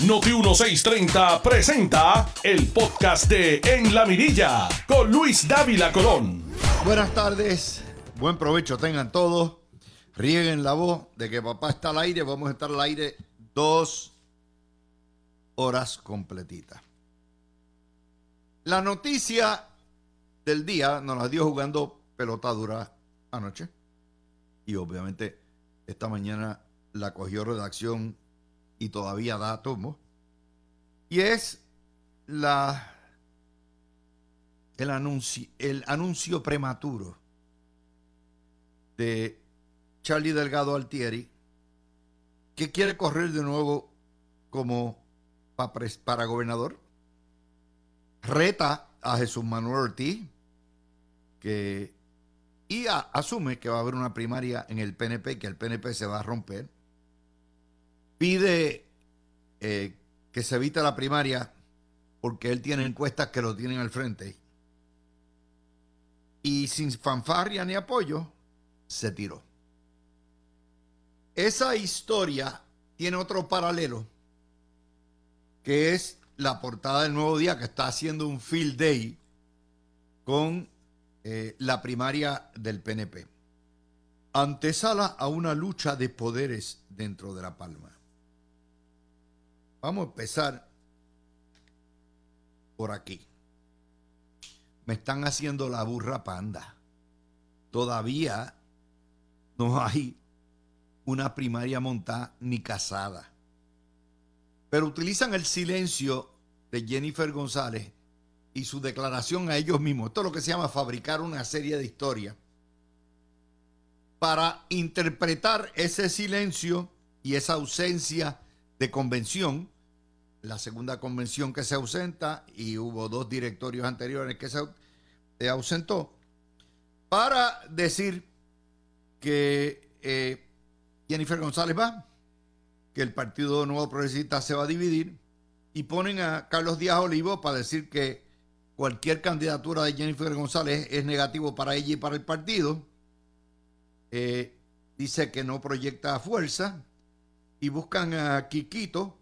Noti 1630 presenta el podcast de En la Mirilla con Luis Dávila Colón. Buenas tardes, buen provecho tengan todos. Rieguen la voz de que papá está al aire. Vamos a estar al aire dos horas completitas. La noticia del día nos la dio jugando pelota dura anoche. Y obviamente esta mañana la cogió redacción y todavía da tomo. Y es la el anuncio, el anuncio prematuro de Charlie Delgado Altieri, que quiere correr de nuevo como para gobernador. Reta a Jesús Manuel Ortiz, que y asume que va a haber una primaria en el PNP, que el PNP se va a romper. Pide eh, que se evite la primaria porque él tiene encuestas que lo tienen al frente. Y sin fanfarria ni apoyo, se tiró. Esa historia tiene otro paralelo, que es la portada del Nuevo Día, que está haciendo un field day con eh, la primaria del PNP. Antesala a una lucha de poderes dentro de La Palma. Vamos a empezar por aquí. Me están haciendo la burra panda. Todavía no hay una primaria montada ni casada. Pero utilizan el silencio de Jennifer González y su declaración a ellos mismos. Esto es lo que se llama fabricar una serie de historias para interpretar ese silencio y esa ausencia de convención, la segunda convención que se ausenta y hubo dos directorios anteriores que se ausentó, para decir que eh, Jennifer González va, que el Partido Nuevo Progresista se va a dividir y ponen a Carlos Díaz Olivo para decir que cualquier candidatura de Jennifer González es negativo para ella y para el partido. Eh, dice que no proyecta fuerza y buscan a Quiquito,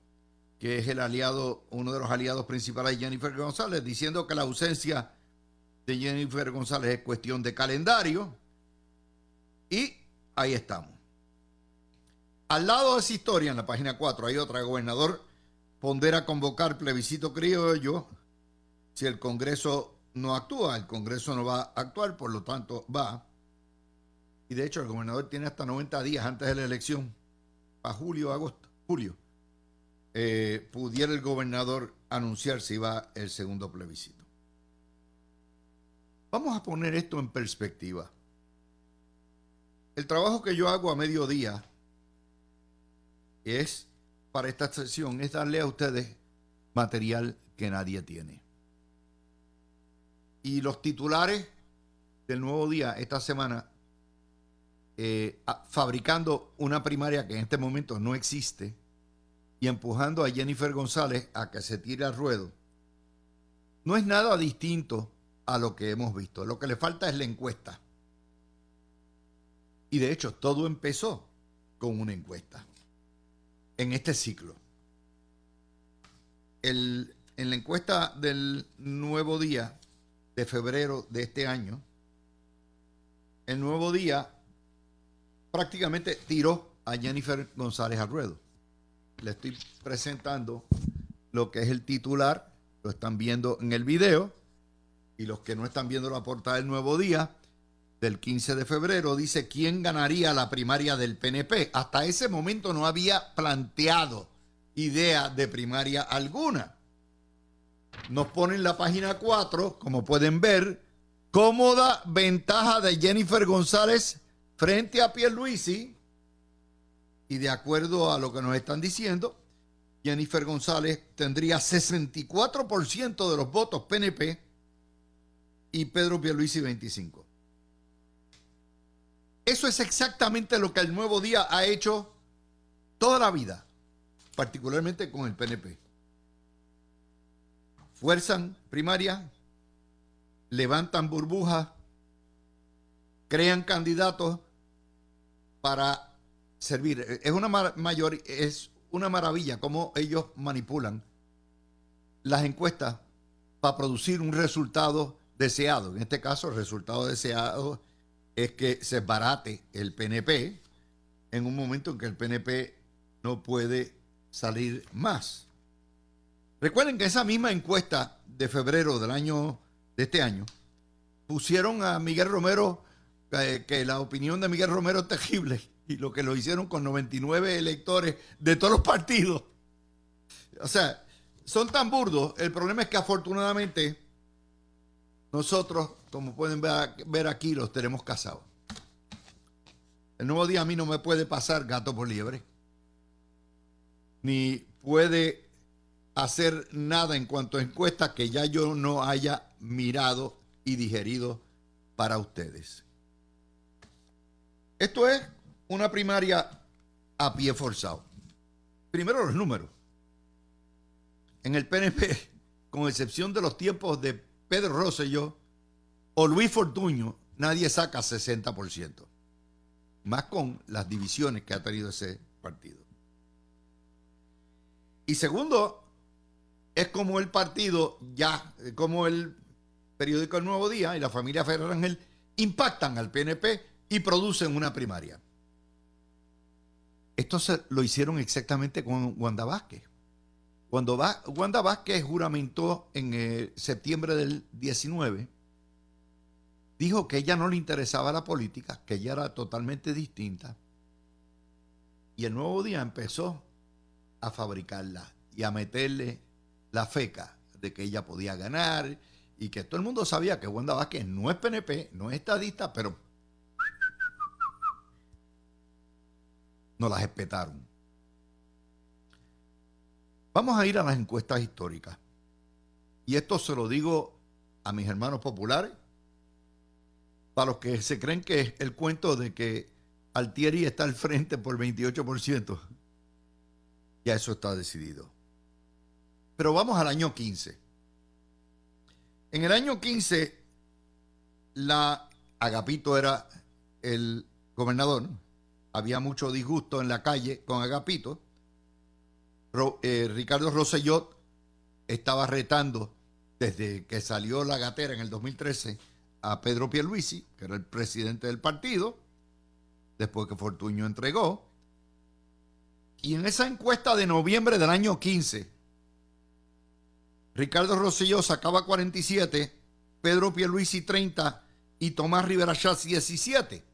que es el aliado, uno de los aliados principales de Jennifer González, diciendo que la ausencia de Jennifer González es cuestión de calendario. Y ahí estamos. Al lado de esa historia, en la página 4, hay otra. Gobernador pondera convocar plebiscito criollo si el Congreso no actúa, el Congreso no va a actuar, por lo tanto va. Y de hecho el gobernador tiene hasta 90 días antes de la elección, para julio, agosto, julio, eh, pudiera el gobernador anunciar si va el segundo plebiscito. Vamos a poner esto en perspectiva. El trabajo que yo hago a mediodía es, para esta sesión, es darle a ustedes material que nadie tiene. Y los titulares del nuevo día esta semana, eh, fabricando una primaria que en este momento no existe y empujando a Jennifer González a que se tire al ruedo, no es nada distinto a lo que hemos visto. Lo que le falta es la encuesta. Y de hecho, todo empezó con una encuesta en este ciclo. en la encuesta del nuevo día, de febrero de este año, el nuevo día prácticamente tiró a Jennifer González al ruedo. Le estoy presentando lo que es el titular, lo están viendo en el video, y los que no están viendo la portada del nuevo día, del 15 de febrero, dice quién ganaría la primaria del PNP. Hasta ese momento no había planteado idea de primaria alguna. Nos ponen la página 4, como pueden ver, cómoda ventaja de Jennifer González frente a Pierluisi. Y de acuerdo a lo que nos están diciendo, Jennifer González tendría 64% de los votos PNP y Pedro Pierluisi 25. Eso es exactamente lo que el Nuevo Día ha hecho toda la vida, particularmente con el PNP fuerzan primaria, levantan burbujas, crean candidatos para servir. Es una mayor, es una maravilla cómo ellos manipulan las encuestas para producir un resultado deseado. En este caso, el resultado deseado es que se barate el PNP en un momento en que el PNP no puede salir más. Recuerden que esa misma encuesta de febrero del año de este año pusieron a Miguel Romero eh, que la opinión de Miguel Romero es terrible lo que lo hicieron con 99 electores de todos los partidos. O sea, son tan burdos. El problema es que afortunadamente nosotros, como pueden ver aquí, los tenemos casados. El nuevo día a mí no me puede pasar gato por liebre. Ni puede hacer nada en cuanto a encuestas que ya yo no haya mirado y digerido para ustedes. Esto es una primaria a pie forzado. Primero los números. En el PNP, con excepción de los tiempos de Pedro Rosselló o Luis Fortuño, nadie saca 60%. Más con las divisiones que ha tenido ese partido. Y segundo, es como el partido ya, como el periódico El Nuevo Día y la familia Ferrer Ángel impactan al PNP y producen una primaria. Esto se, lo hicieron exactamente con Wanda Vázquez. Cuando Wanda Vázquez juramentó en eh, septiembre del 19, dijo que ella no le interesaba la política, que ella era totalmente distinta. Y el nuevo día empezó a fabricarla y a meterle la feca de que ella podía ganar y que todo el mundo sabía que Wanda Vázquez no es PNP, no es estadista, pero no las respetaron. Vamos a ir a las encuestas históricas. Y esto se lo digo a mis hermanos populares, para los que se creen que es el cuento de que Altieri está al frente por 28%. Ya eso está decidido. Pero vamos al año 15. En el año 15, la Agapito era el gobernador. Había mucho disgusto en la calle con Agapito. Eh, Ricardo Rossellot estaba retando desde que salió la gatera en el 2013 a Pedro Pierluisi, que era el presidente del partido, después que Fortuño entregó. Y en esa encuesta de noviembre del año 15, Ricardo Rosselló sacaba 47, Pedro Pierluisi 30 y Tomás Rivera Schatz 17.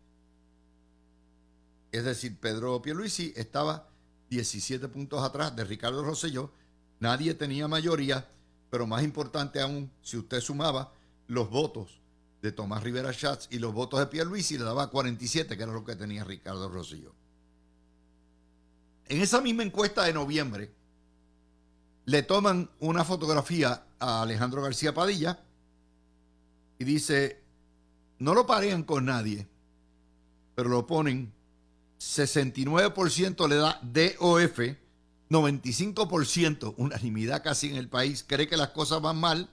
Es decir, Pedro Pierluisi estaba 17 puntos atrás de Ricardo Rosselló. Nadie tenía mayoría, pero más importante aún, si usted sumaba los votos de Tomás Rivera Schatz y los votos de Pierluisi, le daba 47, que era lo que tenía Ricardo Rosselló. En esa misma encuesta de noviembre, le toman una fotografía a Alejandro García Padilla y dice, no lo parean con nadie, pero lo ponen 69% le da DOF, 95%, unanimidad casi en el país, cree que las cosas van mal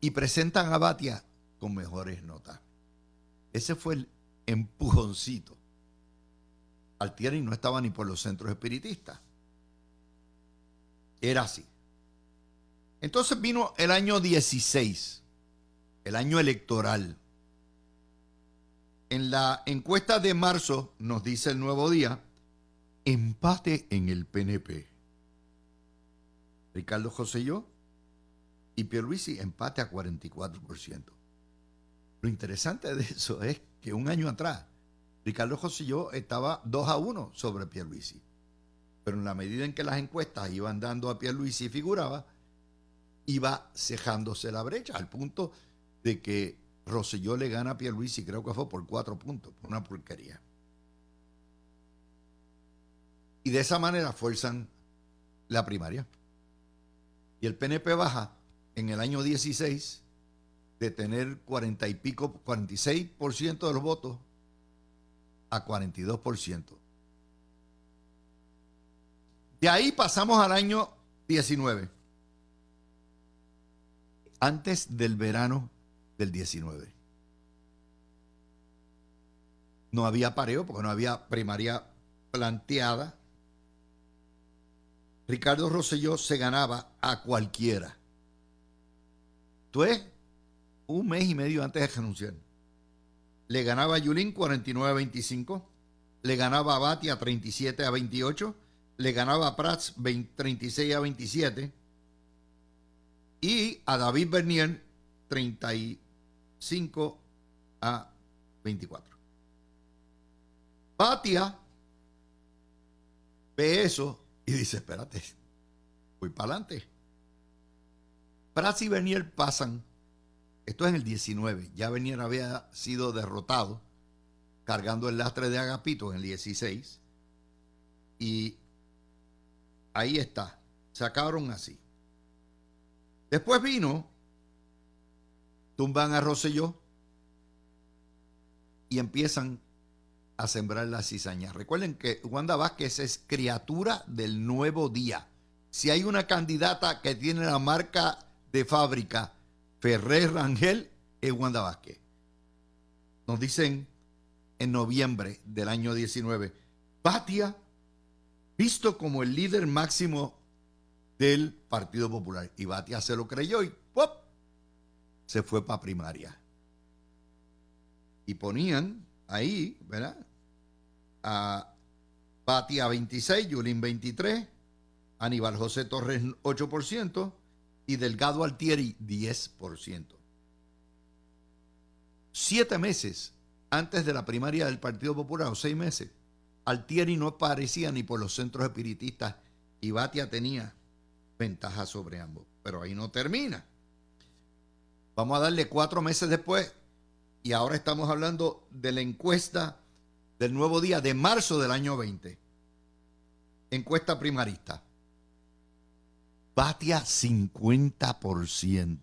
y presentan a Batia con mejores notas. Ese fue el empujoncito. Altieri no estaba ni por los centros espiritistas. Era así. Entonces vino el año 16, el año electoral. En la encuesta de marzo, nos dice el nuevo día, empate en el PNP. Ricardo José y Pierluisi empate a 44%. Lo interesante de eso es que un año atrás Ricardo Josilló estaba 2 a 1 sobre Pierluisi. Pero en la medida en que las encuestas iban dando a Pierluisi y figuraba, iba cejándose la brecha, al punto de que Rosselló le gana a Pierluisi, creo que fue por cuatro puntos, por una porquería. Y de esa manera fuerzan la primaria. Y el PNP baja en el año 16 de tener 40 y pico, 46% de los votos a 42%. De ahí pasamos al año 19. Antes del verano del 19. No había pareo porque no había primaria planteada. Ricardo Rosselló se ganaba a cualquiera. Tú es un mes y medio antes de renunciar. Le ganaba a Yulín 49 a 25, le ganaba a Batia 37 a 28, le ganaba a Prats 36 a 27 y a David Bernier 35 a 24. Batia ve eso y dice, espérate, voy para adelante. Prats y Bernier pasan, esto es en el 19, ya Bernier había sido derrotado cargando el lastre de Agapito en el 16 y ahí está, se acabaron así. Después vino, tumban a Rosselló y empiezan a sembrar la cizaña. Recuerden que Wanda Vázquez es criatura del nuevo día. Si hay una candidata que tiene la marca de fábrica Ferrer Rangel, es Wanda Vázquez. Nos dicen en noviembre del año 19, Patia, visto como el líder máximo del Partido Popular. Y Batia se lo creyó y. se fue para primaria. Y ponían ahí, ¿verdad? A Batia 26, Yulín 23, Aníbal José Torres 8% y Delgado Altieri 10%. Siete meses antes de la primaria del Partido Popular, o seis meses, Altieri no aparecía ni por los centros espiritistas y Batia tenía ventaja sobre ambos. Pero ahí no termina. Vamos a darle cuatro meses después y ahora estamos hablando de la encuesta del nuevo día de marzo del año 20. Encuesta primarista. Batia 50%,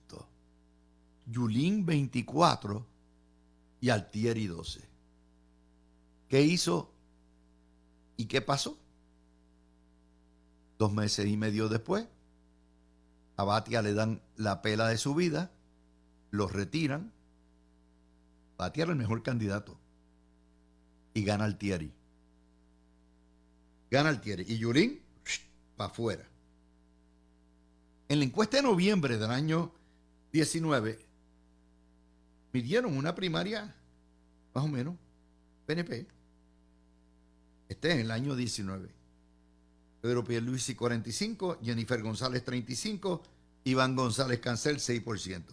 Yulín 24% y Altieri 12%. ¿Qué hizo y qué pasó? Dos meses y medio después, a Batia le dan la pela de su vida, los retiran. Batia era el mejor candidato. Y gana Altieri. Gana Altieri. Y Yulín, para afuera. En la encuesta de noviembre del año 19, midieron una primaria, más o menos, PNP. Este es el año 19. Pedro Pierluisi 45, Jennifer González 35, Iván González Cancel 6%.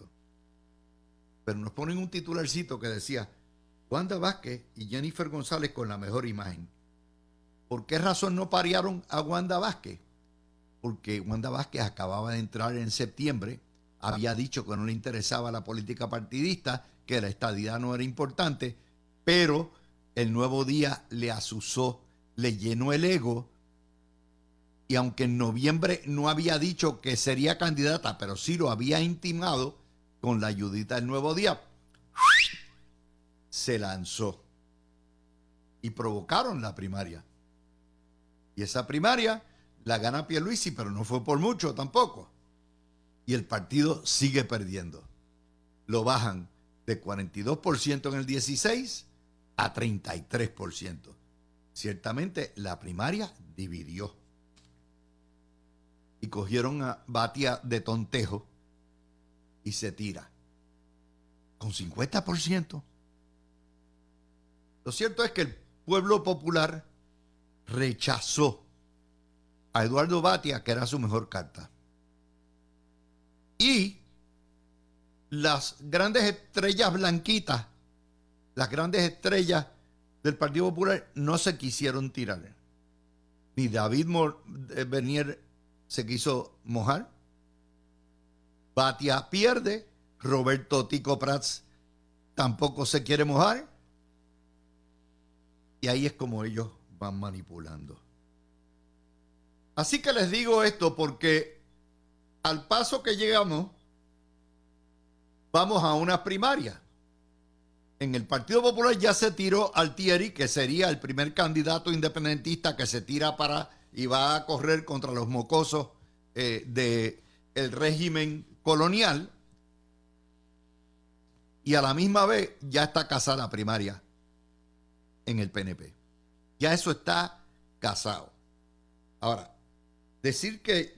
Pero nos ponen un titularcito que decía, Wanda Vázquez y Jennifer González con la mejor imagen. ¿Por qué razón no parearon a Wanda Vázquez? Porque Wanda Vázquez acababa de entrar en septiembre, había dicho que no le interesaba la política partidista, que la estadidad no era importante, pero el nuevo día le asusó, le llenó el ego y aunque en noviembre no había dicho que sería candidata, pero sí lo había intimado con la ayudita del nuevo día, se lanzó y provocaron la primaria. Y esa primaria la gana Pierluisi, pero no fue por mucho tampoco. Y el partido sigue perdiendo. Lo bajan de 42% en el 16 a 33%. Ciertamente la primaria dividió y cogieron a Batia de tontejo y se tira. Con 50%. Lo cierto es que el pueblo popular rechazó a Eduardo Batia, que era su mejor carta. Y las grandes estrellas blanquitas, las grandes estrellas del Partido Popular no se quisieron tirar. Ni David eh, Bernier se quiso mojar. Batia pierde. Roberto Tico Prats tampoco se quiere mojar. Y ahí es como ellos van manipulando. Así que les digo esto porque al paso que llegamos, vamos a una primaria. En el Partido Popular ya se tiró Altieri, que sería el primer candidato independentista que se tira para y va a correr contra los mocosos eh, del régimen colonial. Y a la misma vez ya está casada primaria en el PNP. Ya eso está casado. Ahora, decir que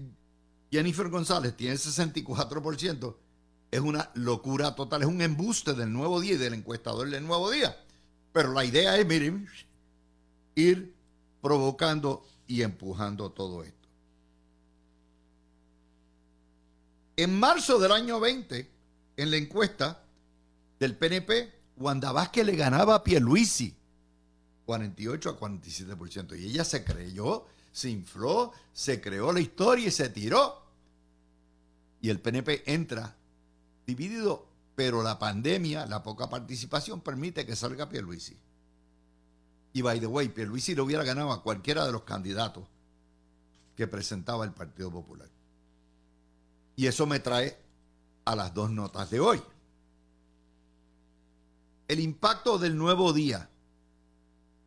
Jennifer González tiene 64% es una locura total, es un embuste del nuevo día y del encuestador del nuevo día. Pero la idea es, miren, ir provocando y empujando todo esto. En marzo del año 20, en la encuesta del PNP, Wanda Vázquez le ganaba a Pierluisi 48 a 47%. Y ella se creyó, se infló, se creó la historia y se tiró. Y el PNP entra dividido, pero la pandemia, la poca participación permite que salga Pierluisi. Y by the way, Pierluisi le hubiera ganado a cualquiera de los candidatos que presentaba el Partido Popular. Y eso me trae a las dos notas de hoy. El impacto del nuevo día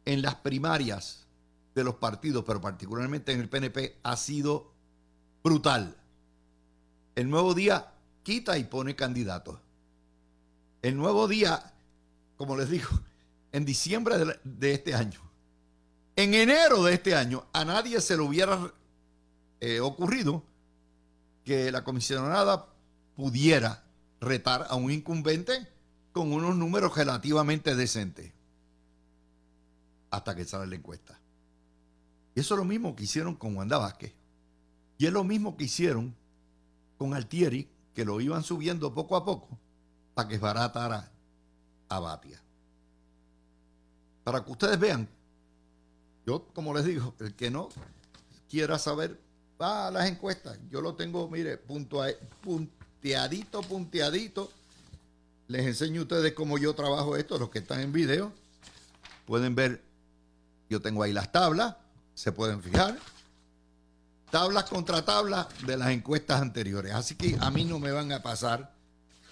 en las primarias de los partidos, pero particularmente en el PNP, ha sido brutal. El nuevo día quita y pone candidatos. El nuevo día, como les digo, en diciembre de, este año, en enero de este año, a nadie se le hubiera eh, ocurrido que la comisionada pudiera retar a un incumbente con unos números relativamente decentes hasta que sale la encuesta. Y eso es lo mismo que hicieron con Wanda Vázquez. Y es lo mismo que hicieron con Altieri que lo iban subiendo poco a poco para que baratara a Batia. Para que ustedes vean, yo como les digo, el que no quiera saber, va a las encuestas. Yo lo tengo, mire, punteadito, punteadito. Les enseño a ustedes cómo yo trabajo esto, los que están en video. Pueden ver, yo tengo ahí las tablas, se pueden fijar tablas contra tablas de las encuestas anteriores. Así que a mí no me van a pasar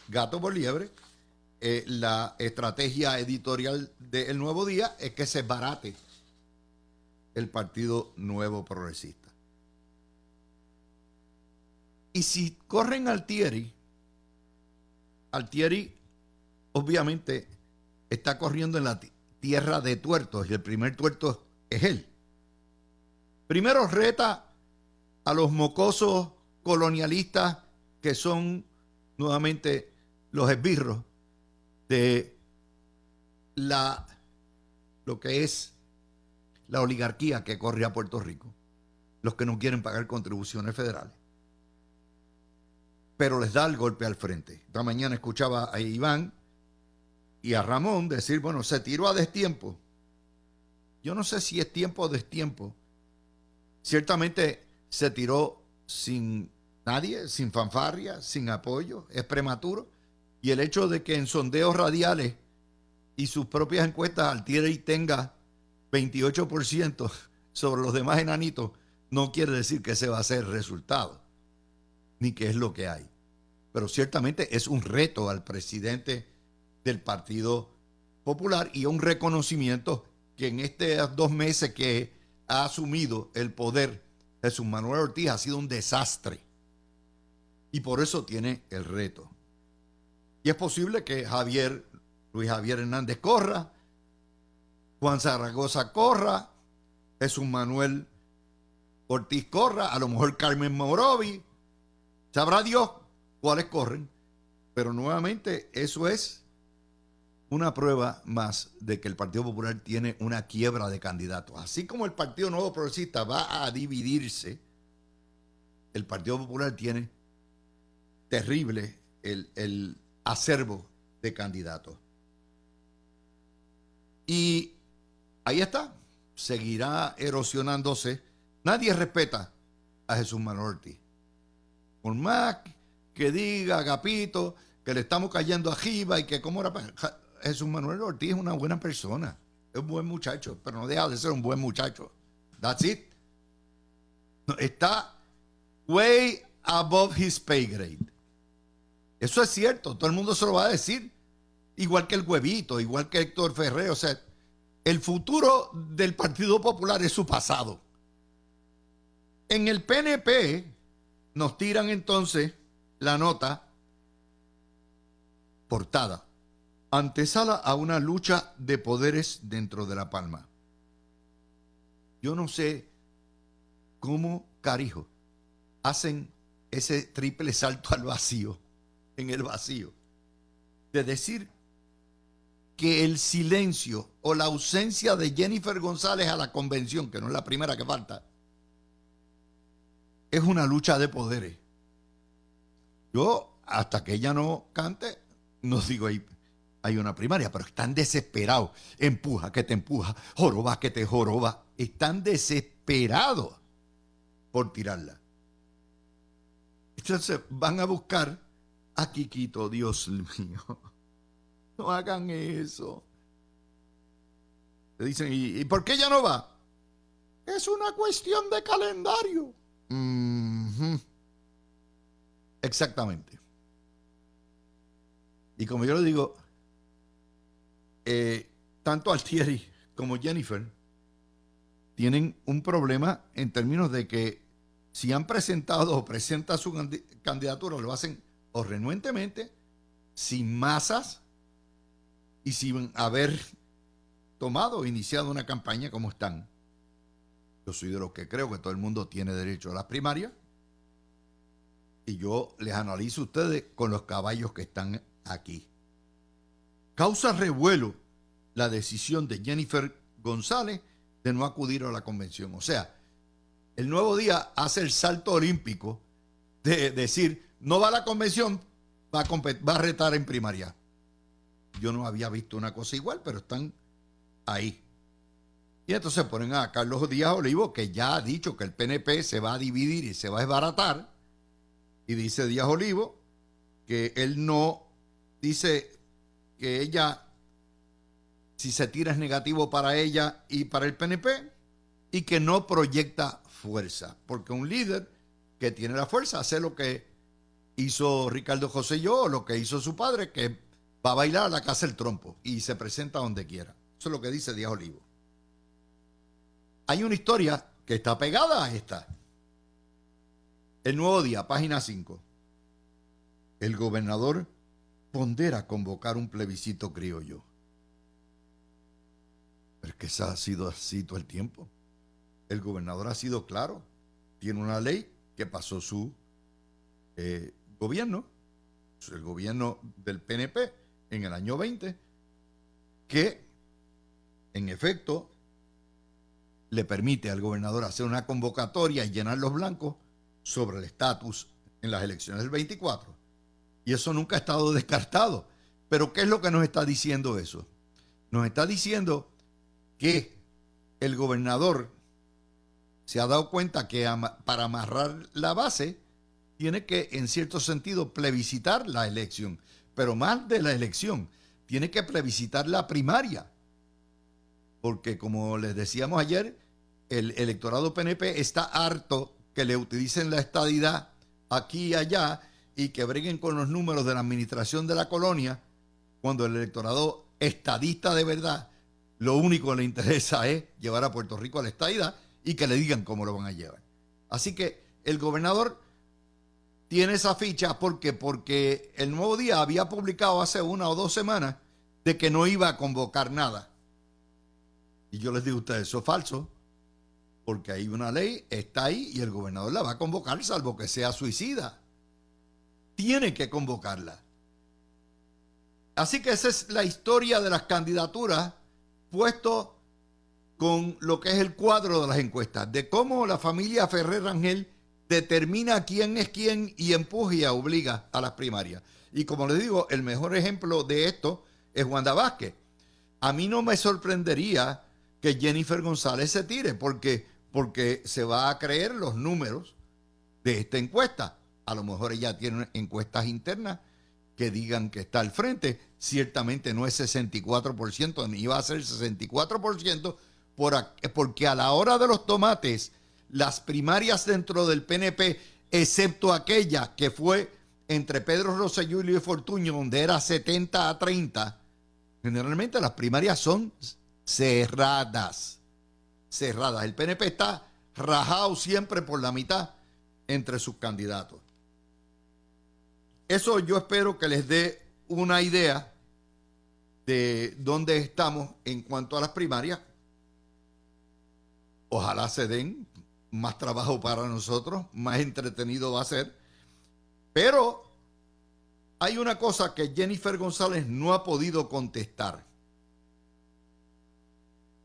gato por liebre. Eh, la estrategia editorial del Nuevo Día es que se barate el Partido Nuevo Progresista. Y si corren Altieri, Altieri obviamente está corriendo en la tierra de tuertos y el primer tuerto es él. Primero reta a los mocosos colonialistas que son nuevamente los esbirros de la lo que es la oligarquía que corre a Puerto Rico, los que no quieren pagar contribuciones federales. Pero les da el golpe al frente. Esta mañana escuchaba a Iván y a Ramón decir, bueno, se tiró a destiempo. Yo no sé si es tiempo o destiempo. Ciertamente se tiró sin nadie, sin fanfarria, sin apoyo, es prematuro. Y el hecho de que en sondeos radiales y sus propias encuestas Altieri tenga 28% sobre los demás enanitos, no quiere decir que ese va a ser el resultado, ni que es lo que hay. Pero ciertamente es un reto al presidente del Partido Popular y un reconocimiento que en estos dos meses que ha asumido el poder Jesús Manuel Ortiz ha sido un desastre. Y por eso tiene el reto. Y es posible que Javier, Luis Javier Hernández corra, Juan Zaragoza corra, Jesús Manuel Ortiz corra, a lo mejor Carmen Morovi, sabrá Dios cuáles corren. Pero nuevamente eso es una prueba más de que el Partido Popular tiene una quiebra de candidatos. Así como el Partido Nuevo Progresista va a dividirse, el Partido Popular tiene terrible el, acervo de candidatos. Y ahí está, seguirá erosionándose. Nadie respeta a Jesús Manuel Ortiz. Por más que diga Agapito que le estamos cayendo a Jiba y que cómo era Jesús Manuel Ortiz es una buena persona, es un buen muchacho, pero no deja de ser un buen muchacho. That's it. está way above his pay grade. Eso es cierto, todo el mundo se lo va a decir. Igual que el huevito, igual que Héctor Ferrer. O sea, el futuro del Partido Popular es su pasado. En el PNP nos tiran entonces la nota portada antesala a una lucha de poderes dentro de La Palma. Yo no sé cómo, carijo, hacen ese triple salto al vacío, en el vacío, de decir que el silencio o la ausencia de Jennifer González a la convención, que no es la primera que falta, es una lucha de poderes. Yo, hasta que ella no cante, no digo ahí, hay una primaria, pero están desesperados. Empuja que te empuja, joroba que te joroba. Están desesperados por tirarla. Entonces van a buscar a Quiquito, Dios mío. No hagan eso. Le dicen, ¿y, por qué ella no va? Es una cuestión de calendario. Exactamente. Y como yo le digo, eh, tanto Altieri como Jennifer tienen un problema en términos de que si han presentado o presentan su candidatura, lo hacen o renuentemente, sin masas y sin haber tomado o iniciado una campaña como están. Yo soy de los que creo que todo el mundo tiene derecho a las primarias. Y yo les analizo a ustedes con los caballos que están aquí. Causa revuelo la decisión de Jennifer González de no acudir a la convención. O sea, el nuevo día hace el salto olímpico de decir, no va a la convención, va a, va a retar en primaria. Yo no había visto una cosa igual, pero están ahí. Y entonces ponen a Carlos Díaz Olivo, que ya ha dicho que el PNP se va a dividir y se va a desbaratar. Y dice Díaz Olivo que él no dice que ella, si se tira es negativo para ella y para el PNP, y que no proyecta fuerza, porque un líder que tiene la fuerza hace lo que hizo Ricardo José yo, lo que hizo su padre, que va a bailar a la casa el trompo y se presenta donde quiera. Eso es lo que dice Díaz Olivo. Hay una historia que está pegada a esta. El nuevo día, página 5. El gobernador pondera convocar un plebiscito criollo. Pero es que eso ha sido así todo el tiempo. El gobernador ha sido claro. Tiene una ley que pasó su eh, gobierno, el gobierno del PNP en el año 20, que en efecto le permite al gobernador hacer una convocatoria y llenar los blancos sobre el estatus en las elecciones del 24. Y eso nunca ha estado descartado. Pero ¿qué es lo que nos está diciendo eso? Nos está diciendo que el gobernador se ha dado cuenta que para amarrar la base tiene que, en cierto sentido, plebiscitar la elección. Pero más de la elección, tiene que plebiscitar la primaria. Porque como les decíamos ayer, el electorado PNP está harto que le utilicen la estadidad aquí y allá y que breguen con los números de la administración de la colonia, cuando el electorado estadista de verdad, lo único que le interesa es llevar a Puerto Rico a la estadidad y que le digan cómo lo van a llevar. Así que el gobernador tiene esa ficha porque porque el Nuevo Día había publicado hace una o dos semanas de que no iba a convocar nada. Y yo les digo a ustedes, eso es falso, porque hay una ley, está ahí y el gobernador la va a convocar salvo que sea suicida tiene que convocarla. Así que esa es la historia de las candidaturas puesto con lo que es el cuadro de las encuestas, de cómo la familia Ferrer Rangel determina quién es quién y empuja y obliga a las primarias. Y como les digo, el mejor ejemplo de esto es Wanda Vázquez. A mí no me sorprendería que Jennifer González se tire porque, porque se va a creer los números de esta encuesta. A lo mejor ella tiene encuestas internas que digan que está al frente. Ciertamente no es 64%, ni va a ser 64%, porque a la hora de los tomates, las primarias dentro del PNP, excepto aquella que fue entre Pedro Rosselló y Fortuño, donde era 70 a 30, generalmente las primarias son cerradas. Cerradas. El PNP está rajado siempre por la mitad entre sus candidatos. Eso yo espero que les dé una idea de dónde estamos en cuanto a las primarias. Ojalá se den más trabajo para nosotros, más entretenido va a ser. Pero hay una cosa que Jennifer González no ha podido contestar.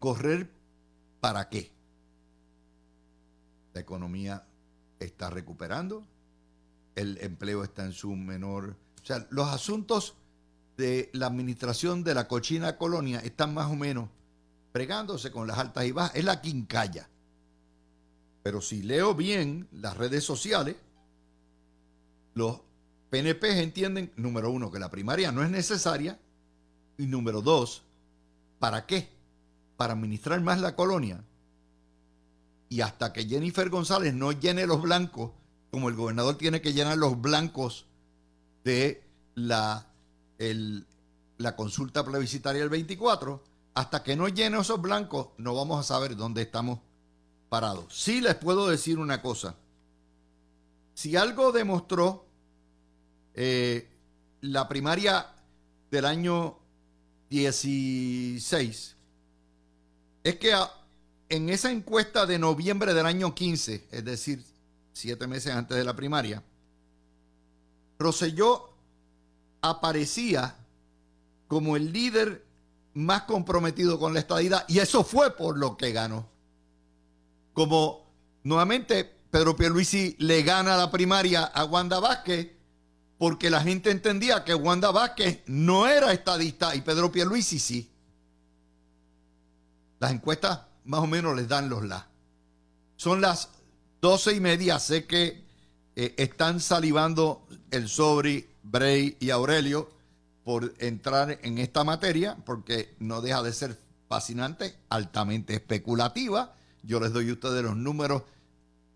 ¿Correr para qué? La economía está recuperando, el empleo está en su menor... O sea, los asuntos de la administración de la cochina colonia están más o menos pregándose con las altas y bajas. Es la quincalla. Pero si leo bien las redes sociales, los PNP entienden, número uno, que la primaria no es necesaria. Y número dos, ¿para qué? Para administrar más la colonia. Y hasta que Jennifer González no llene los blancos, como el gobernador tiene que llenar los blancos de la, consulta plebiscitaria del 24, hasta que no llene esos blancos, no vamos a saber dónde estamos parados. Sí les puedo decir una cosa. Si algo demostró eh, la primaria del año 16, es que en esa encuesta de noviembre del año 15, es decir, siete meses antes de la primaria, Roselló aparecía como el líder más comprometido con la estadidad y eso fue por lo que ganó. Como nuevamente Pedro Pierluisi le gana la primaria a Wanda Vázquez porque la gente entendía que Wanda Vázquez no era estadista y Pedro Pierluisi sí. Las encuestas más o menos les dan los la. Son las doce y media, sé que eh, están salivando el Sobri, Bray y Aurelio por entrar en esta materia, porque no deja de ser fascinante, altamente especulativa. Yo les doy a ustedes los números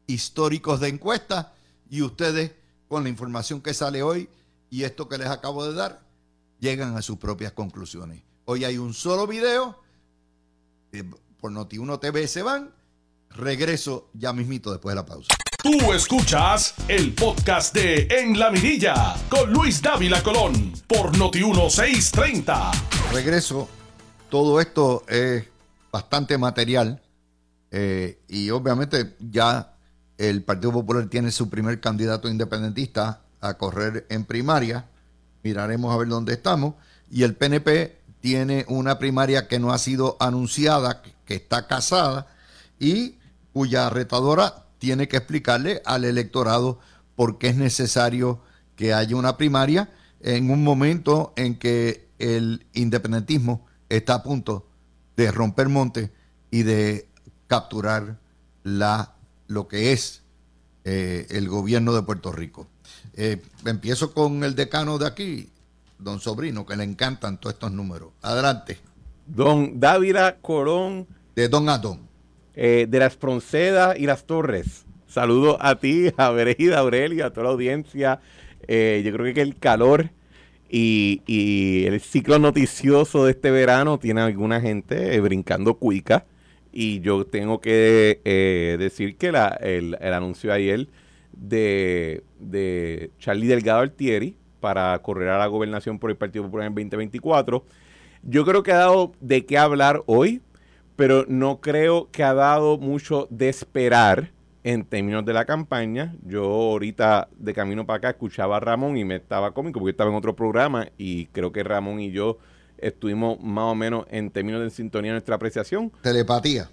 históricos de encuesta y ustedes, con la información que sale hoy y esto que les acabo de dar, llegan a sus propias conclusiones. Hoy hay un solo video, eh, por Noti1 TV se van, regreso ya mismito después de la pausa. Tú escuchas el podcast de En la Mirilla con Luis Dávila Colón por Noti1630. Regreso. Todo esto es bastante material eh, y obviamente ya el Partido Popular tiene su primer candidato independentista a correr en primaria. Miraremos a ver dónde estamos. Y el PNP tiene una primaria que no ha sido anunciada, que está casada y cuya retadora tiene que explicarle al electorado por qué es necesario que haya una primaria en un momento en que el independentismo está a punto de romper monte y de capturar la, lo que es eh, el gobierno de Puerto Rico. Eh, empiezo con el decano de aquí, don Sobrino, que le encantan todos estos números. Adelante. Don Dávila Corón. De Don Adón. Eh, de las Pronceda y las Torres. Saludos a ti, a Bereida, Aurelia, a toda la audiencia. Eh, yo creo que el calor y, el ciclo noticioso de este verano tiene a alguna gente eh, brincando cuica. Y yo tengo que decir que el, anuncio ayer de, de Charlie Delgado Altieri para correr a la gobernación por el Partido Popular en 2024, yo creo que ha dado de qué hablar hoy pero no creo que ha dado mucho de esperar en términos de la campaña. Yo ahorita de camino para acá escuchaba a Ramón y me estaba cómico porque estaba en otro programa y creo que Ramón y yo estuvimos más o menos en términos de sintonía nuestra apreciación. Telepatía.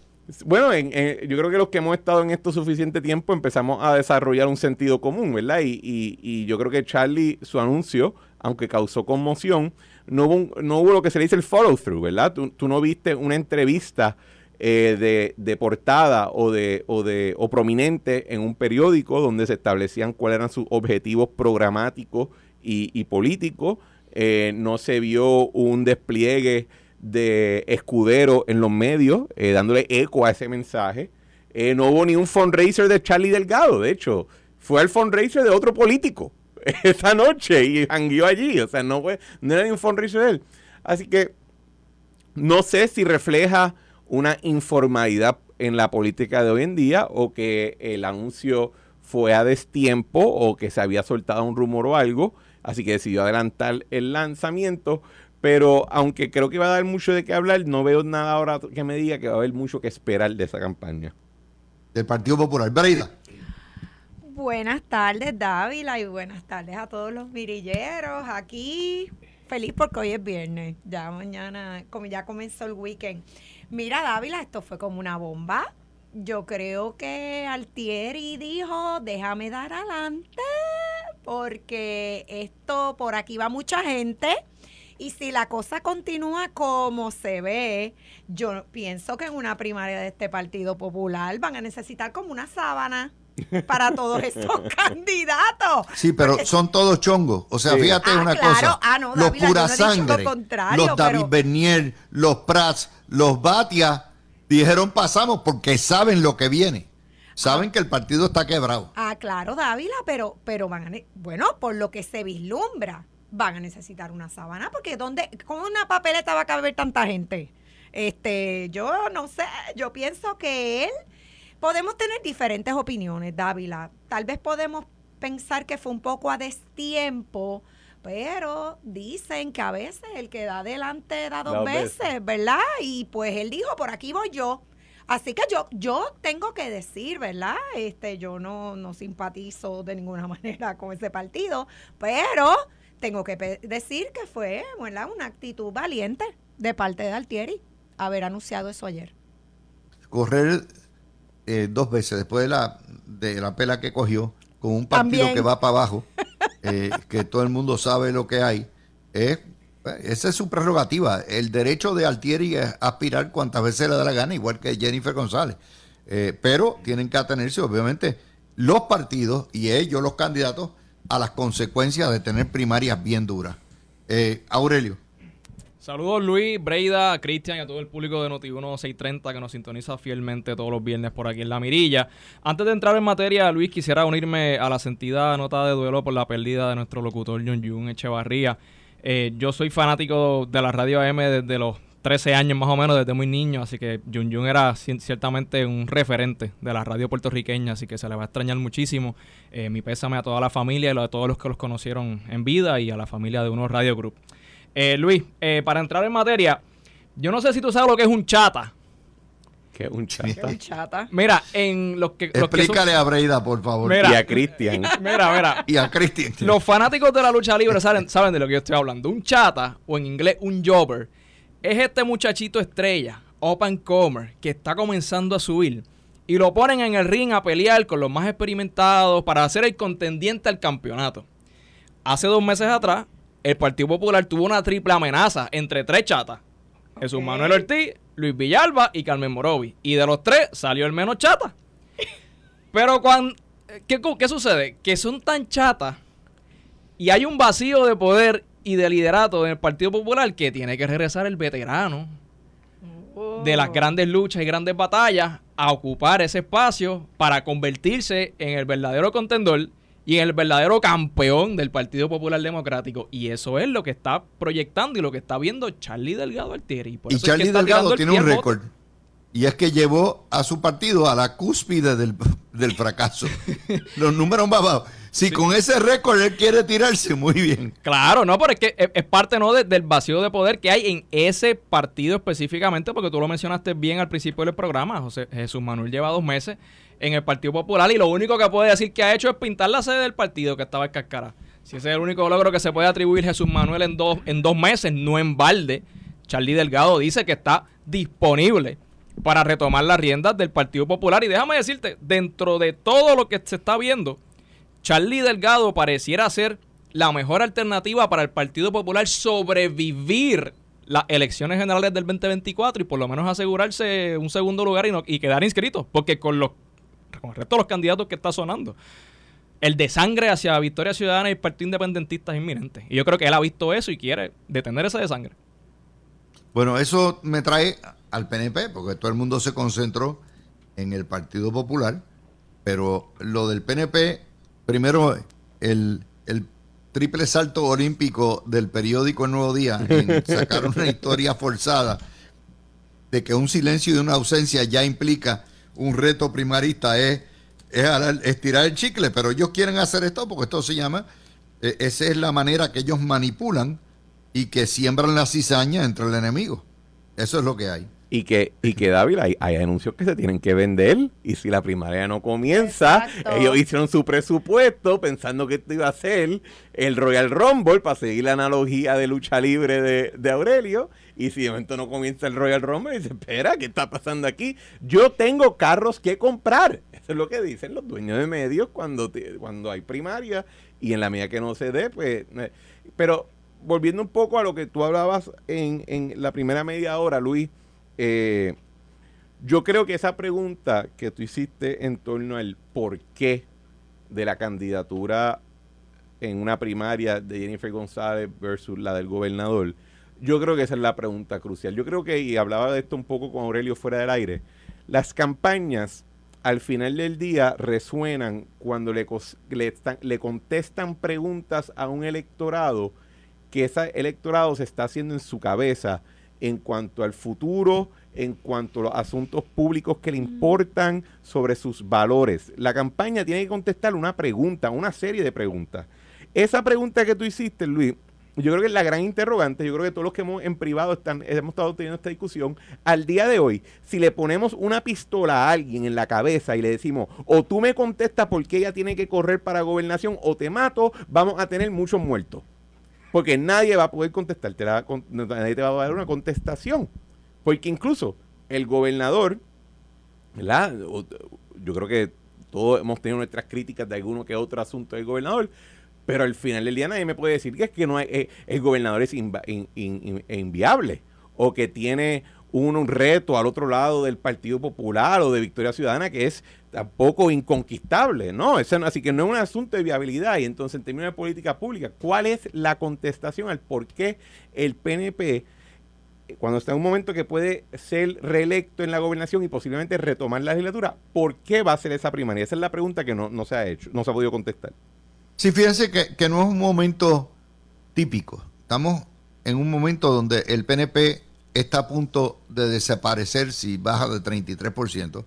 Bueno, yo creo que los que hemos estado en esto suficiente tiempo empezamos a desarrollar un sentido común, ¿verdad? Y, y yo creo que Charlie, su anuncio, aunque causó conmoción, no hubo, lo que se le dice el follow-through, ¿verdad? Tú, no viste una entrevista eh, de, portada o de, o de o prominente en un periódico donde se establecían cuáles eran sus objetivos programáticos y, políticos. Eh, no se vio un despliegue de escudero en los medios eh, dándole eco a ese mensaje. no hubo ni un fundraiser de Charlie Delgado, de hecho, fue el fundraiser de otro político. esa noche y hangueó allí. O sea, no, fue, no era ni un fundraiser de él. Así que no sé si refleja una informalidad en la política de hoy en día o que el anuncio fue a destiempo o que se había soltado un rumor o algo. Así que decidió adelantar el lanzamiento. Pero aunque creo que va a dar mucho de qué hablar, no veo nada ahora que me diga que va a haber mucho que esperar de esa campaña. del Partido Popular. Breida. Buenas tardes, Dávila, y buenas tardes a todos los mirilleros. Aquí, feliz porque hoy es viernes. Ya mañana, como ya comenzó el weekend. Mira, Dávila, esto fue como una bomba. Yo creo que Altieri dijo, déjame dar adelante, porque esto, por aquí va mucha gente. Y si la cosa continúa como se ve, yo pienso que en una primaria de este Partido Popular van a necesitar como una sábana para todos estos candidatos. Sí, pero son todos chongos. O sea, fíjate Ah, una claro. cosa. Ah, no, los Dávila, pura no lo sangre, contrario, los David pero- Bernier, los Prats, los Batia, dijeron pasamos porque saben lo que viene. Saben que el partido está quebrado. Ah, claro, Dávila, pero, pero van a, bueno, por lo que se vislumbra, van a necesitar una sábana, porque ¿dónde, con una papeleta va a caber tanta gente? Este, yo no sé, yo pienso que él, podemos tener diferentes opiniones, Dávila. Tal vez podemos pensar que fue un poco a destiempo, pero dicen que a veces el que da adelante da dos Dos veces, veces. ¿verdad? Y pues él dijo, por aquí voy yo. Así que yo, yo tengo que decir, ¿verdad? Este, yo no, no simpatizo de ninguna manera con ese partido, pero tengo que decir que fue, ¿verdad? Una actitud valiente de parte de Altieri haber anunciado eso ayer. Correr eh, dos veces después de la, de la pela que cogió, con un partido También. que va para abajo, eh, que todo el mundo sabe lo que hay, es, esa es su prerrogativa. El derecho de Altieri es aspirar cuantas veces le da la gana, igual que Jennifer González. Eh, pero tienen que atenerse, obviamente, los partidos y ellos, los candidatos, a las consecuencias de tener primarias bien duras. Eh, Aurelio. Saludos Luis, Breida, Cristian y a todo el público de Noti1 630 que nos sintoniza fielmente todos los viernes por aquí en La Mirilla. Antes de entrar en materia, Luis, quisiera unirme a la sentida nota de duelo por la pérdida de nuestro locutor John Jun Echevarría. Eh, yo soy fanático de la radio AM desde los 13 años más o menos, desde muy niño, así que Jun Jun era ci- ciertamente un referente de la radio puertorriqueña, así que se le va a extrañar muchísimo. Eh, mi pésame a toda la familia y a todos los que los conocieron en vida y a la familia de unos Radio Group. Eh, Luis, eh, para entrar en materia, yo no sé si tú sabes lo que es un chata. Que un chata. El chata. Mira, en los que... los que son- Explícale a Breida, por favor. Mira. Y a Cristian. mira, mira. Y a Cristian. Los fanáticos de la lucha libre saben, saben de lo que yo estoy hablando. Un chata, o en inglés un jobber, es este muchachito estrella, open comer, que está comenzando a subir. Y lo ponen en el ring a pelear con los más experimentados para ser el contendiente al campeonato. Hace dos meses atrás, el Partido Popular tuvo una triple amenaza entre tres chatas. Jesús Ok. Manuel Ortiz, Luis Villalba y Carmen Morovi. Y de los tres salió el menos chata. Pero cuando... ¿qué, cu- qué sucede? Que son tan chatas y hay un vacío de poder y de liderato en el Partido Popular que tiene que regresar el veterano de las grandes luchas y grandes batallas a ocupar ese espacio para convertirse en el verdadero contendor y en el verdadero campeón del Partido Popular Democrático. Y eso es lo que está proyectando y lo que está viendo Charlie Delgado Altieri. Por Y eso es que Charlie Delgado el tiene un récord. Y es que llevó a su partido a la cúspide del, del fracaso. Los números más bajos. Si con ese récord él quiere tirarse, muy bien. Claro, no, pero es que es, es parte ¿no? de- del vacío de poder que hay en ese partido específicamente, porque tú lo mencionaste bien al principio del programa. José Jesús Manuel lleva dos meses en el Partido Popular y lo único que puede decir que ha hecho es pintar la sede del partido que estaba en Cascara. Si ese es el único logro que se puede atribuir Jesús Manuel en dos, en dos meses, no en balde, Charlie Delgado dice que está disponible para retomar las riendas del Partido Popular. Y déjame decirte, dentro de todo lo que se está viendo, Charlie Delgado pareciera ser la mejor alternativa para el Partido Popular sobrevivir las elecciones generales del 2024 y por lo menos asegurarse un segundo lugar y, no- y quedar inscrito, porque con los con el resto de los candidatos que está sonando, el desangre hacia Victoria Ciudadana y el Partido Independentista es inminente. Y yo creo que él ha visto eso y quiere detener ese desangre. Bueno, eso me trae al PNP, porque todo el mundo se concentró en el Partido Popular, pero lo del PNP, primero, el, el triple salto olímpico del periódico El Nuevo Día, en sacar una historia forzada de que un silencio y una ausencia ya implica un reto primarista, es, es estirar el chicle, pero ellos quieren hacer esto porque esto se llama, eh, esa es la manera que ellos manipulan y que siembran la cizaña entre el enemigo. Eso es lo que hay. Y que, y que David, hay, hay, anuncios que se tienen que vender y si la primaria no comienza, ellos hicieron su presupuesto pensando que esto iba a ser el Royal Rumble para seguir la analogía de lucha libre de, de Aurelio y si de momento no comienza el Royal Rumble, dice, espera, ¿qué está pasando aquí? Yo tengo carros que comprar. Eso es lo que dicen los dueños de medios cuando, cuando hay primaria y en la medida que no se dé, pues... Eh, pero volviendo un poco a lo que tú hablabas en, en la primera media hora, Luis, eh, yo creo que esa pregunta que tú hiciste en torno al por qué de la candidatura en una primaria de Jennifer González versus la del gobernador, yo creo que esa es la pregunta crucial. Yo creo que, y hablaba de esto un poco con Aurelio fuera del aire, las campañas al final del día resuenan cuando le, le, le contestan preguntas a un electorado que ese electorado se está haciendo en su cabeza en cuanto al futuro, en cuanto a los asuntos públicos que le importan sobre sus valores. La campaña tiene que contestar una pregunta, una serie de preguntas. Esa pregunta que tú hiciste, Luis, yo creo que es la gran interrogante. Yo creo que todos los que hemos en privado están, hemos estado teniendo esta discusión. Al día de hoy, si le ponemos una pistola a alguien en la cabeza y le decimos, o tú me contestas por qué ella tiene que correr para gobernación, o te mato, vamos a tener muchos muertos porque nadie va a poder contestarte, nadie te va a dar una contestación. Porque incluso el gobernador, ¿verdad? Yo creo que todos hemos tenido nuestras críticas de alguno que otro asunto del gobernador, pero al final del día nadie me puede decir que es que no hay, eh, el gobernador es inviable o que tiene un reto al otro lado del Partido Popular o de Victoria Ciudadana que es tampoco inconquistable, ¿no? así que no es un asunto de viabilidad. Y entonces, en términos de política pública, ¿cuál es la contestación al por qué el PNP, cuando está en un momento que puede ser reelecto en la gobernación y posiblemente retomar la legislatura, ¿por qué va a ser esa primaria? Esa es la pregunta que no, se ha hecho, no se ha podido contestar. Sí, fíjense que, que no es un momento típico. Estamos en un momento donde el PNP está a punto de desaparecer si baja de 33%,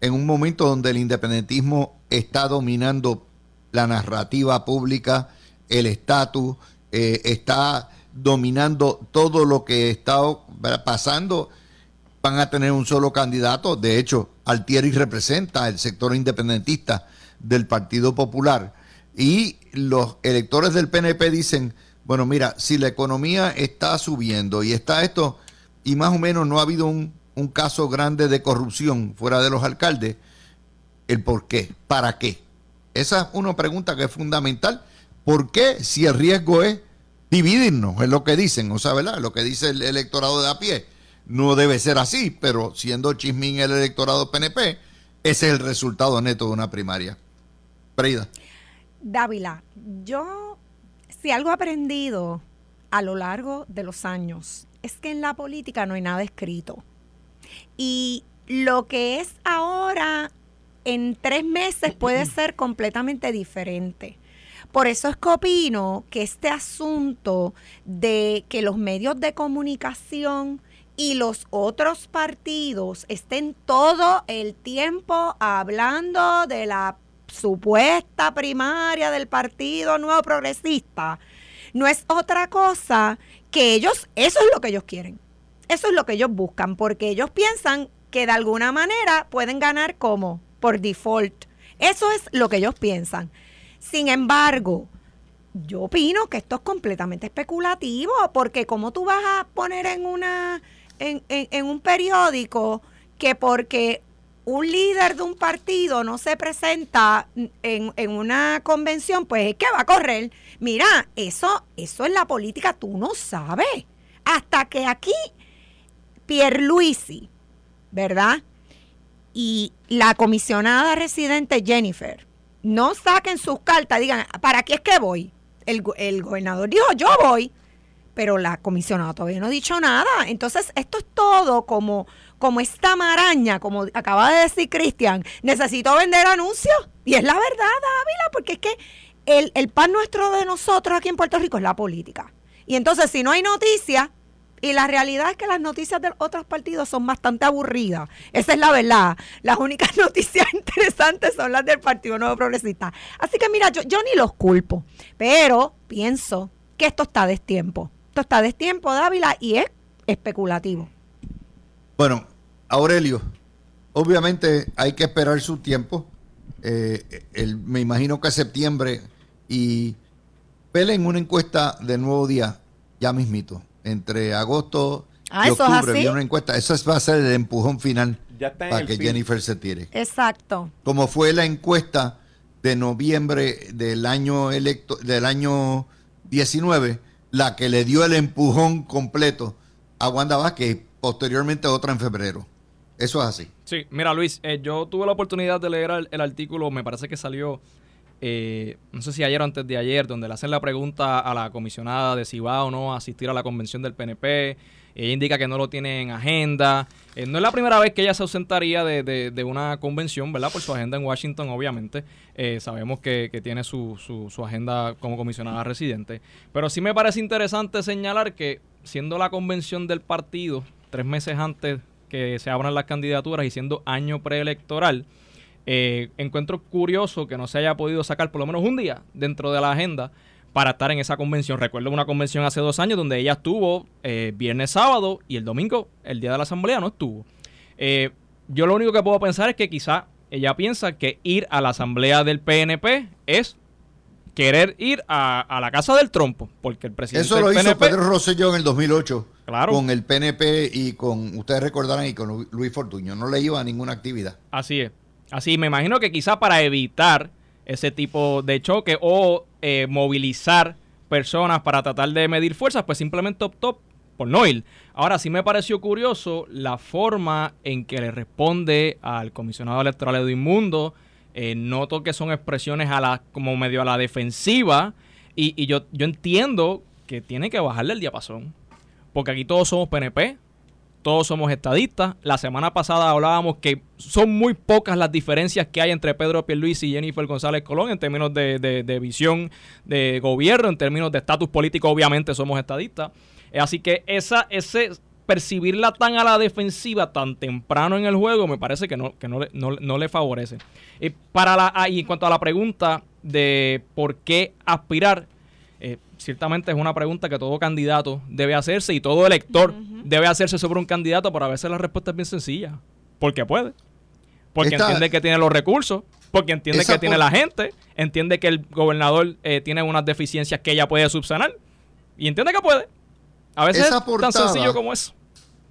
en un momento donde el independentismo está dominando la narrativa pública, el estatus, eh, está dominando todo lo que está pasando, van a tener un solo candidato. De hecho, Altieri representa el sector independentista del Partido Popular. Y los electores del PNP dicen, bueno, mira, si la economía está subiendo y está esto, y más o menos no ha habido un, caso grande de corrupción fuera de los alcaldes, el por qué, para qué. Esa es una pregunta que es fundamental. ¿Por qué si el riesgo es dividirnos? Es lo que dicen, o sea, ¿verdad? Lo que dice el electorado de a pie. No debe ser así, pero siendo Chismín el electorado PNP, ese es el resultado neto de una primaria. Preida. Dávila, yo, si algo he aprendido a lo largo de los años, es que en la política no hay nada escrito. Y lo que es ahora, en tres meses, puede ser completamente diferente. Por eso es que opino que este asunto de que los medios de comunicación y los otros partidos estén todo el tiempo hablando de la supuesta primaria del Partido Nuevo Progresista, no es otra cosa que ellos, eso es lo que ellos quieren. Eso es lo que ellos buscan, porque ellos piensan que de alguna manera pueden ganar como por default. Eso es lo que ellos piensan. Sin embargo, yo opino que esto es completamente especulativo, porque como tú vas a poner en una en, en un periódico que porque un líder de un partido no se presenta en, una convención, pues es que va a correr. Mira, eso, eso en la política tú no sabes. Hasta que aquí Pierluisi, ¿verdad? Y la comisionada residente Jennifer no saquen sus cartas, digan, ¿para qué es que voy? El, el gobernador dijo, yo voy, pero la comisionada todavía no ha dicho nada. Entonces, esto es todo como como esta maraña, como acaba de decir Cristian, necesito vender anuncios. Y es la verdad, Ávila, porque es que el, el pan nuestro de nosotros aquí en Puerto Rico es la política. Y entonces, si no hay noticias, y la realidad es que las noticias de otros partidos son bastante aburridas. Esa es la verdad. Las únicas noticias interesantes son las del Partido Nuevo Progresista. Así que mira, yo, yo ni los culpo, pero pienso que esto está destiempo. Esto está destiempo, Dávila, y es especulativo. Bueno, Aurelio, obviamente hay que esperar su tiempo. Eh, el- me imagino que septiembre y pelen una encuesta del nuevo día, ya mismito, entre agosto Ah, y ¿eso es octubre. viene una encuesta. Eso es- va a ser el empujón final Ya está en para que. Jennifer se tire. Exacto. Como fue la encuesta de noviembre del año electo, del año 19, la que le dio el empujón completo a Wanda Vázquez posteriormente otra en febrero. Eso es así. Sí, mira Luis, eh, yo tuve la oportunidad de leer el artículo, me parece que salió, eh, no sé si ayer o antes de ayer, donde le hacen la pregunta a la comisionada de si va o no a asistir a la convención del PNP. Ella indica que no lo tiene en agenda. Eh, no es la primera vez que ella se ausentaría de, de- una convención, ¿verdad? Por su agenda en Washington, obviamente. Eh, sabemos que, que tiene su, su- su agenda como comisionada residente. Pero sí me parece interesante señalar que siendo la convención del partido, tres meses antes que se abran las candidaturas y siendo año preelectoral, eh, encuentro curioso que no se haya podido sacar por lo menos un día dentro de la agenda para estar en esa convención. Recuerdo una convención hace dos años donde ella estuvo eh, viernes, sábado y el domingo, el día de la asamblea, no estuvo. Eh, yo lo único que puedo pensar es que quizá ella piensa que ir a la asamblea del PNP es querer ir a, a la casa del trompo, porque el presidente Eso lo del hizo PNP Pedro Rosselló en el 2008 Claro. con el PNP y con, ustedes recordarán, y con Lu- Luis Fortuño. No le iba a ninguna actividad. Así es. Así, me imagino que quizá para evitar ese tipo de choque o eh, movilizar personas para tratar de medir fuerzas, pues simplemente optó por no ir. Ahora, sí me pareció curioso la forma en que le responde al comisionado electoral Edwin Mundo. Eh, noto que son expresiones a la, como medio a la defensiva y, y yo, yo entiendo que tiene que bajarle el diapasón. Porque aquí todos somos PNP, todos somos estadistas. La semana pasada hablábamos que son muy pocas las diferencias que hay entre Pedro Pierluisi y Jennifer González Colón en términos de, visión de gobierno, en términos de estatus político, obviamente somos estadistas. Eh, Así que esa, ese percibirla tan a la defensiva tan temprano en el juego me parece que no, que no, le, favorece. Eh, para la, ah, y en cuanto a la pregunta de por qué aspirar, eh, ciertamente es una pregunta que todo candidato debe hacerse y todo elector debe hacerse sobre un candidato, pero a veces la respuesta es bien sencilla. Porque puede. Porque Esta- entiende que tiene los recursos, porque entiende que tiene la gente, entiende que el gobernador eh, tiene unas deficiencias que ella puede subsanar y entiende que puede. A veces Esa es tan sencillo como eso.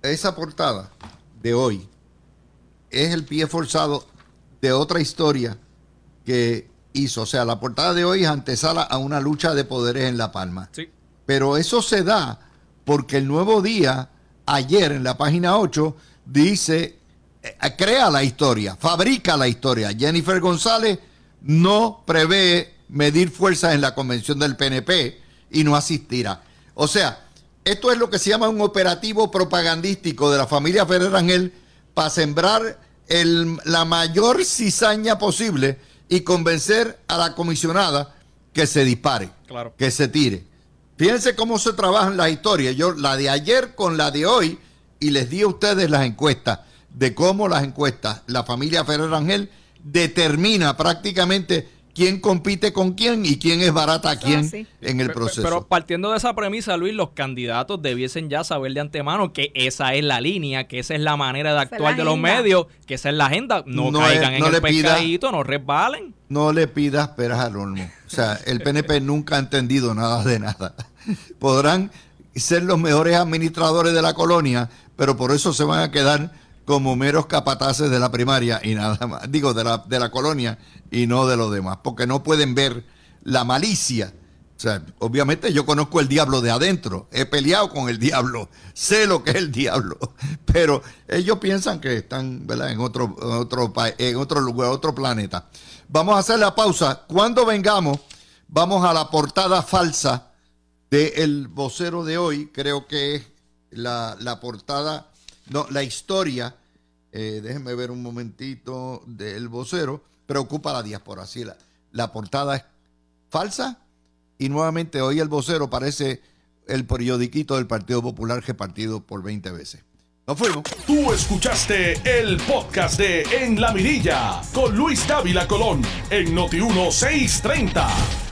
Esa portada de hoy es el pie forzado de otra historia que hizo. O sea, la portada de hoy es antesala a una lucha de poderes en La Palma. Sí. Pero eso se da porque el nuevo día, ayer en la página 8, dice, eh, crea la historia, fabrica la historia. Jennifer González no prevé medir fuerzas en la convención del PNP y no asistirá. O sea, esto es lo que se llama un operativo propagandístico de la familia Ferrer Ángel para sembrar el- la mayor cizaña posible y convencer a la comisionada que se dispare, Claro. que se tire. Fíjense cómo se trabajan las historias. Yo la de ayer con la de hoy y les di a ustedes las encuestas de cómo las encuestas, la familia Ferrer Ángel determina prácticamente quién compite con quién y quién es barata a Eso quién en el proceso. Pero partiendo de esa premisa, Luis, los candidatos debiesen ya saber de antemano que esa es la línea, que esa es la manera de actuar de los medios, que esa es la agenda. No, No caigan es- en no el le pida- pescadito, no resbalen. no le pidas peras al olmo. O sea, el PNP nunca ha entendido nada de nada. Podrán ser los mejores administradores de la colonia, pero por eso se van a quedar como meros capataces de la primaria y nada más. Digo, de la, de la colonia y no de los demás, porque no pueden ver la malicia. O sea, obviamente yo conozco el diablo de adentro, he peleado con el diablo, sé lo que es el diablo, pero ellos piensan que están en otro, en otro, en otro lugar, otro planeta. Vamos a hacer la pausa. Cuando vengamos, vamos a la portada falsa del vocero de hoy. Creo que es la, la portada, no, la historia, eh, déjenme ver un momentito, del vocero, preocupa la diáspora. Sí, la, la portada es falsa y nuevamente hoy el vocero parece el periodiquito del Partido Popular repartido por 20 veces. Nos fuimos. Tú escuchaste el podcast de En la Mirilla con Luis Dávila Colón en Noti 1630.